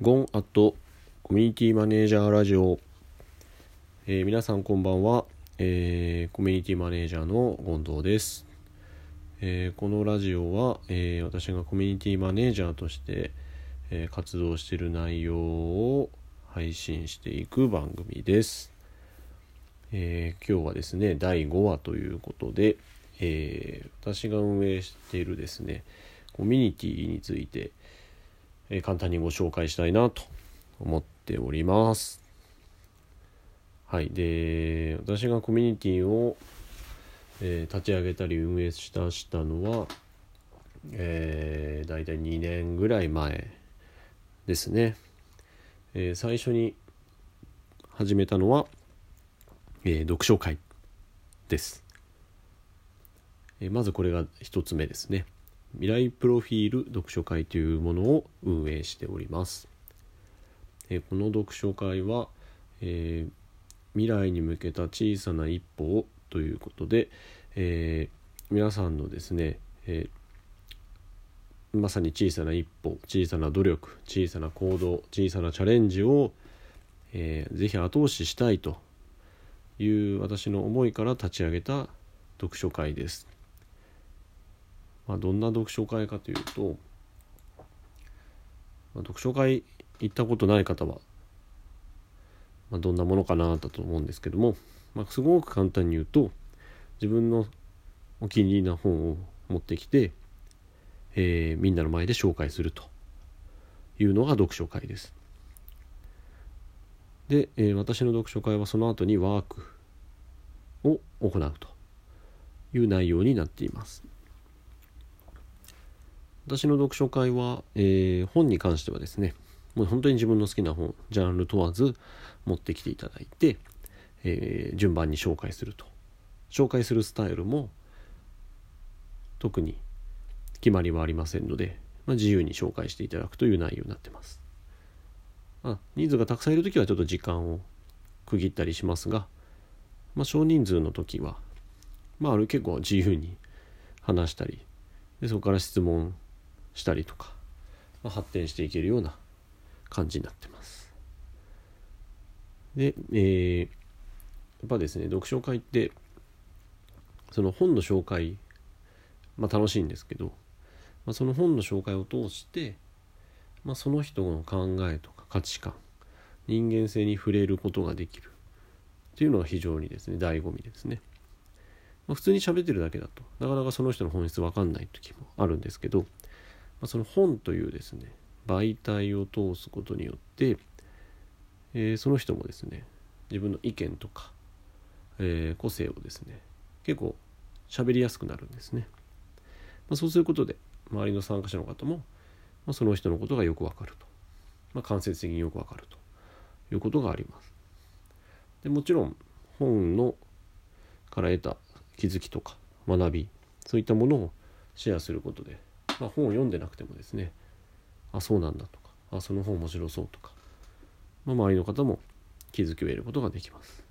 ゴンアットコミュニティマネージャーラジオ、えー皆さんこんばんは、えーコミュニティマネージャーの権藤です、えーこのラジオは、えー私がコミュニティマネージャーとして、えー活動している内容を配信していく番組です、えー今日はですね第5話ということで、えー私が運営しているですねコミュニティについて、えー簡単にご紹介したいなと思っております。はい、で私がコミュニティを、えー立ち上げたり運営したしたのは、えー、大体2年ぐらい前ですね。えー最初に始めたのは、えー読書会です。えーまずこれが一つ目ですね。未来プロフィール読書会というものを運営しております。えこの読書会は、えー未来に向けた小さな一歩をということで、えー皆さんのですね、えーまさに小さな一歩小さな努力小さな行動小さなチャレンジを、えーぜひ後押ししたいという私の思いから立ち上げた読書会です。まあ、どんな読書会かというと、まあ、読書会行ったことない方は、まあ、どんなものかなだと思うんですけども、まあ、すごく簡単に言うと自分のお気に入りな本を持ってきて、えーみんなの前で紹介するというのが読書会です。で、えー私の読書会はその後にワークを行うという内容になっています。私の読書会は、えー本に関してはですねもう本当に自分の好きな本ジャンル問わず持ってきていただいて、えー順番に紹介すると。紹介するスタイルも特に決まりはありませんので、まあ、自由に紹介していただくという内容になってます、まあ、人数がたくさんいる時はちょっと時間を区切ったりしますが、まあ、少人数の時は、まあ、ある結構自由に話したりでそこから質問したりとか、まあ、発展していけるような感じになってます。で、えーやっぱですね読書会ってその本の紹介、まあ、楽しいんですけど、まあ、その本の紹介を通して、まあ、その人の考えとか価値観人間性に触れることができるっていうのが非常にですね醍醐味ですね。まあ、普通に喋ってるだけだとなかなかその人の本質わかんない時もあるんですけど、その本というですね媒体を通すことによって、えーその人もですね自分の意見とか、えー個性をですね結構喋りやすくなるんですね、まあ、そうすることで周りの参加者の方も、まあ、その人のことがよくわかると、まあ、間接的によくわかると。いうことがあります。でもちろん本のから得た気づきとか学びそういったものをシェアすることで、まあ、本を読んでなくてもですねあそうなんだとかあその本面白そうとか、まあ、周りの方も気づきを得ることができます。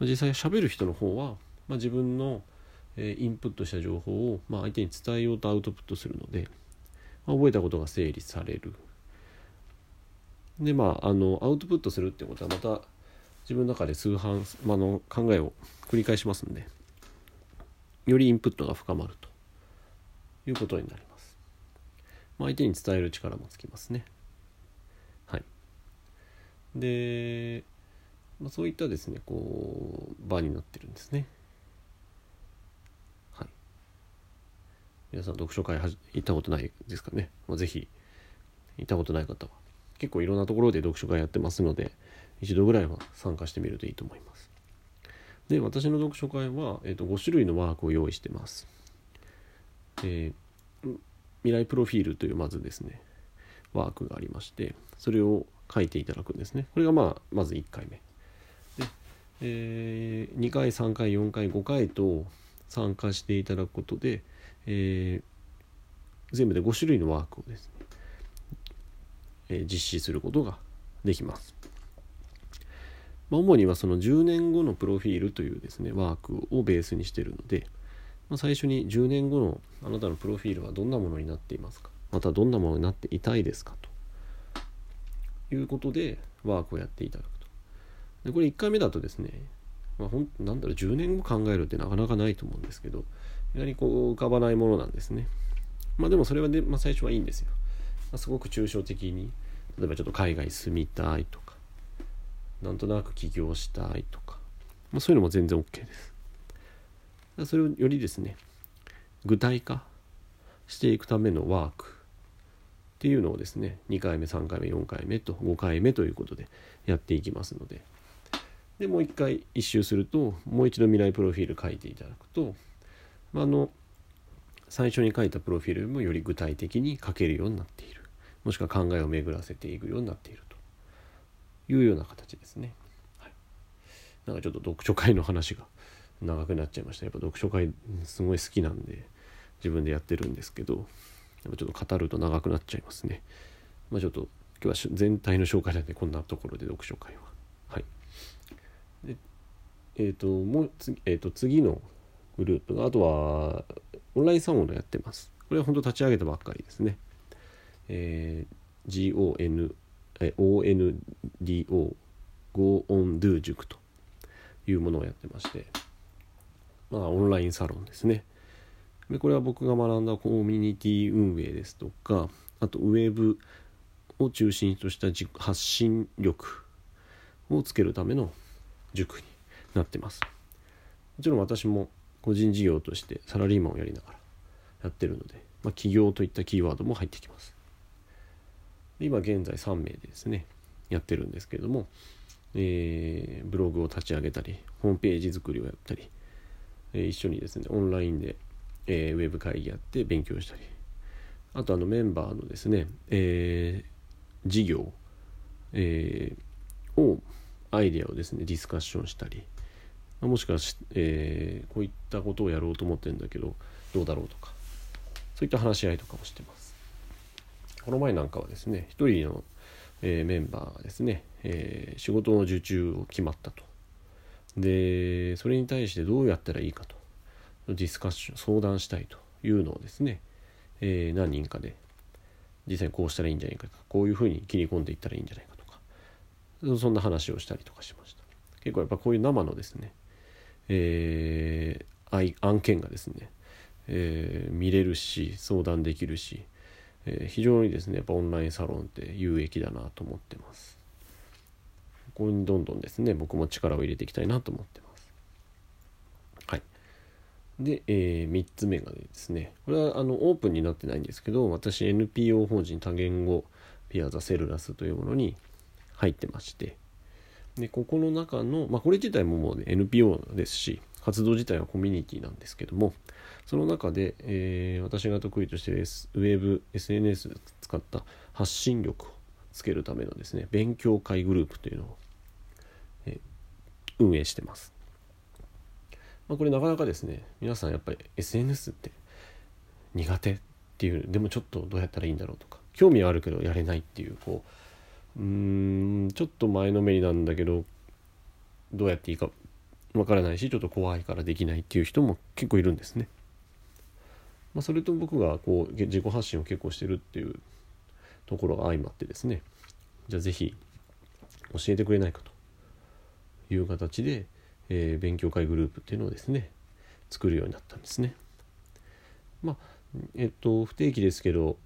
まあ実際喋る人の方は、まあ、自分の、インプットした情報を、まあ、相手に伝えようとアウトプットするので、まあ、覚えたことが整理される。でまああのアウトプットするってことはまた自分の中で数半、まあ、の考えを繰り返しますんでよりインプットが深まると。いうことになります、まあ、相手に伝える力もつきますね。はい。で、まあ、そういったですねこう場になってるんですね。はい。皆さん読書会はじ行ったことないですかね、まあ、ぜひ行ったことない方は結構いろんなところで読書会やってますので一度ぐらいは参加してみるといいと思います。で私の読書会は、えー、と5種類のワークを用意してます、えー未来プロフィールというまずですねワークがありましてそれを書いていただくんですね。これがまあまず1回目。で、え2回3回4回5回と参加していただくことで、えー全部で5種類のワークをですね、えー実施することができます。ま、主にはその10年後のプロフィールというですねワークをベースにしてるので、まあ、最初に10年後のあなたのプロフィールはどんなものになっていますか？またどんなものになっていたいですか？ということでワークをやっていただくと。でこれ1回目だとですね、まあ、ほんなんだろう10年後考えるってなかなかないと思うんですけど意外にこう浮かばないものなんですね。まあでもそれはで、まあ、最初はいいんですよ、まあ、すごく抽象的に例えばちょっと海外住みたいとかなんとなく起業したいとか、まあ、そういうのも全然 OK です。それをよりですね具体化していくためのワークっていうのをですね2回目3回目4回目と5回目ということでやっていきますので。でもう一回一周するともう一度未来プロフィール書いていただくとあの最初に書いたプロフィールもより具体的に書けるようになっている。もしくは考えを巡らせていくようになっていると。いうような形ですね。はい、なんかちょっと読書会の話が長くなっちゃいましたやっぱ読書会すごい好きなんで自分でやってるんですけどやっぱちょっと語ると長くなっちゃいますね。まあ、ちょっと今日は全体の紹介なんでこんなところで読書会は。はい。でえっ、ー、ともう次,、えー、と次のグループがあとはオンラインサロンをやってます。これは本当立ち上げたばっかりですね。えー、GON、え ONDO Go On Do 塾というものをやってまして、まあオンラインサロンですね。でこれは僕が学んだコミュニティ運営ですとかあとウェブを中心とした発信力をつけるための塾になってますもちろん私も個人事業としてサラリーマンをやりながらやってるので、まあ、起業といったキーワードも入ってきます今現在3名でですねやってるんですけれども、えー、ブログを立ち上げたりホームページ作りをやったり、え、一緒にですねオンラインでえー、ウェブ会議やって勉強したり。あとあのメンバーのですね、えー、事業、えー、をアイデアをですねディスカッションしたり。もしくは、え、こういったことをやろうと思ってるんだけどどうだろうとか。そういった話し合いとかもしてます。この前なんかはですね一人の、え、メンバーがですね、え、仕事の受注を決まったと。でそれに対してどうやったらいいかとディスカッション相談したいというのをですね、えー、何人かで実際こうしたらいいんじゃないかとかこういうふうに切り込んでいったらいいんじゃないかとかそんな話をしたりとかしました。結構やっぱこういう生のですね、えー、案件がですね、えー、見れるし相談できるし、えー、非常にですねやっぱオンラインサロンって有益だなと思ってます。ここにどんどんですね僕も力を入れていきたいなと思ってます。はい。で、えー、3つ目がですねこれはあのオープンになってないんですけど私 NPO 法人多言語ピアザセルラスというものに入ってまして。でここの中の、まあ、これ自体ももう、ね、NPO ですし活動自体はコミュニティなんですけどもその中で、えー、私が得意としている、S、ウェブ SNS を使った発信力をつけるためのですね勉強会グループというのを、え、運営してますまあ、これなかなかですね皆さんやっぱり SNS って苦手っていうでもちょっとどうやったらいいんだろうとか興味はあるけどやれないっていうこううんちょっと前のめりなんだけどどうやっていいかわからないしちょっと怖いからできないっていう人も結構いるんですね。まあ、それと僕がこう自己発信を結構してるっていうところが相まってですねじゃあ是非教えてくれないかという形で、えー、勉強会グループっていうのをですね作るようになったんですね。まあえっと不定期ですけど、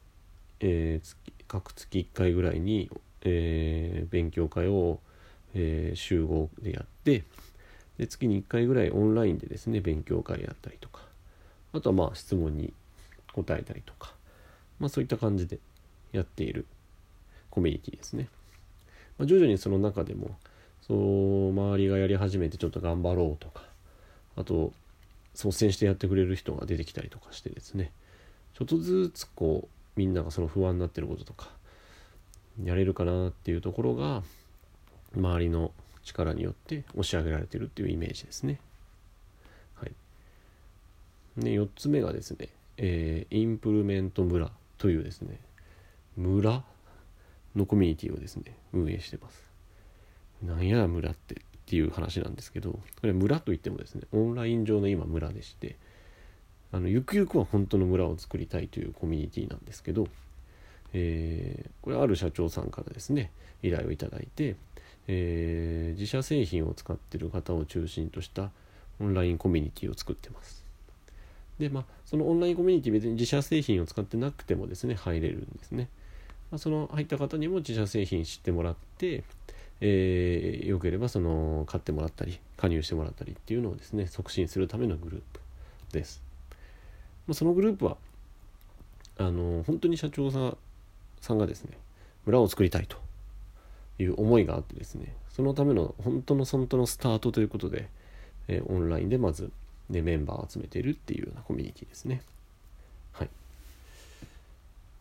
えー、月各月1回ぐらいに、えー、勉強会を、えー、集合でやってで月に1回ぐらいオンラインでですね勉強会やったりとかあとはまあ質問に答えたりとか、まあ、そういった感じでやっているコミュニティですね。まあ、徐々にその中でもそう周りがやり始めてちょっと頑張ろうとかあと率先してやってくれる人が出てきたりとかしてですねちょっとずつこうみんながその不安になってることとかやれるかなっていうところが周りの力によって押し上げられてるっていうイメージですね。はい、で4つ目がですね、えー、インプルメント村というですね村のコミュニティをですね運営してます。なんや村ってっていう話なんですけどこれ村といってもですねオンライン上の今村でしてあのゆくゆくは本当の村を作りたいというコミュニティなんですけどえー、これある社長さんからですね依頼をいただいて、えー、自社製品を使ってる方を中心としたオンラインコミュニティを作ってます。でまあそのオンラインコミュニティ別に自社製品を使ってなくてもですね入れるんですね。まあ、その入った方にも自社製品知ってもらって、えー、よければその買ってもらったり加入してもらったりっていうのをですね促進するためのグループです。まあ、そのグループはあの本当に社長さんさんがですね村を作りたいという思いがあってですねそのための本当の本当のスタートということで、えー、オンラインでまず、ね、メンバーを集めているっていうようなコミュニティですね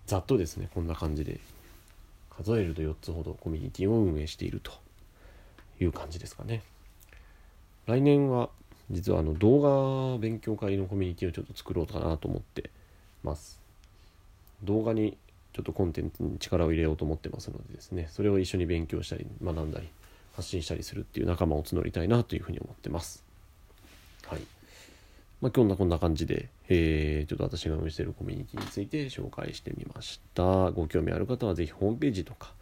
ざっとですねこんな感じで。数えると4つほどコミュニティを運営しているという感じですかね。来年は実はあの動画勉強会のコミュニティをちょっと作ろうかなと思ってます。動画にちょっとコンテンツに力を入れようと思ってますのでですねそれを一緒に勉強したり学んだり発信したりするっていう仲間を募りたいなというふうに思ってます。はい。まあ、今日はこんな感じで、えー、ちょっと私が運営しているコミュニティについて紹介してみました。ご興味ある方はぜひホームページとか、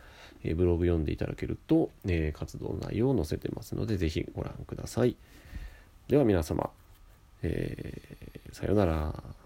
えー、ブログ読んでいただけると、えー、活動内容を載せてますのでぜひご覧ください。では皆様、えー、さようなら。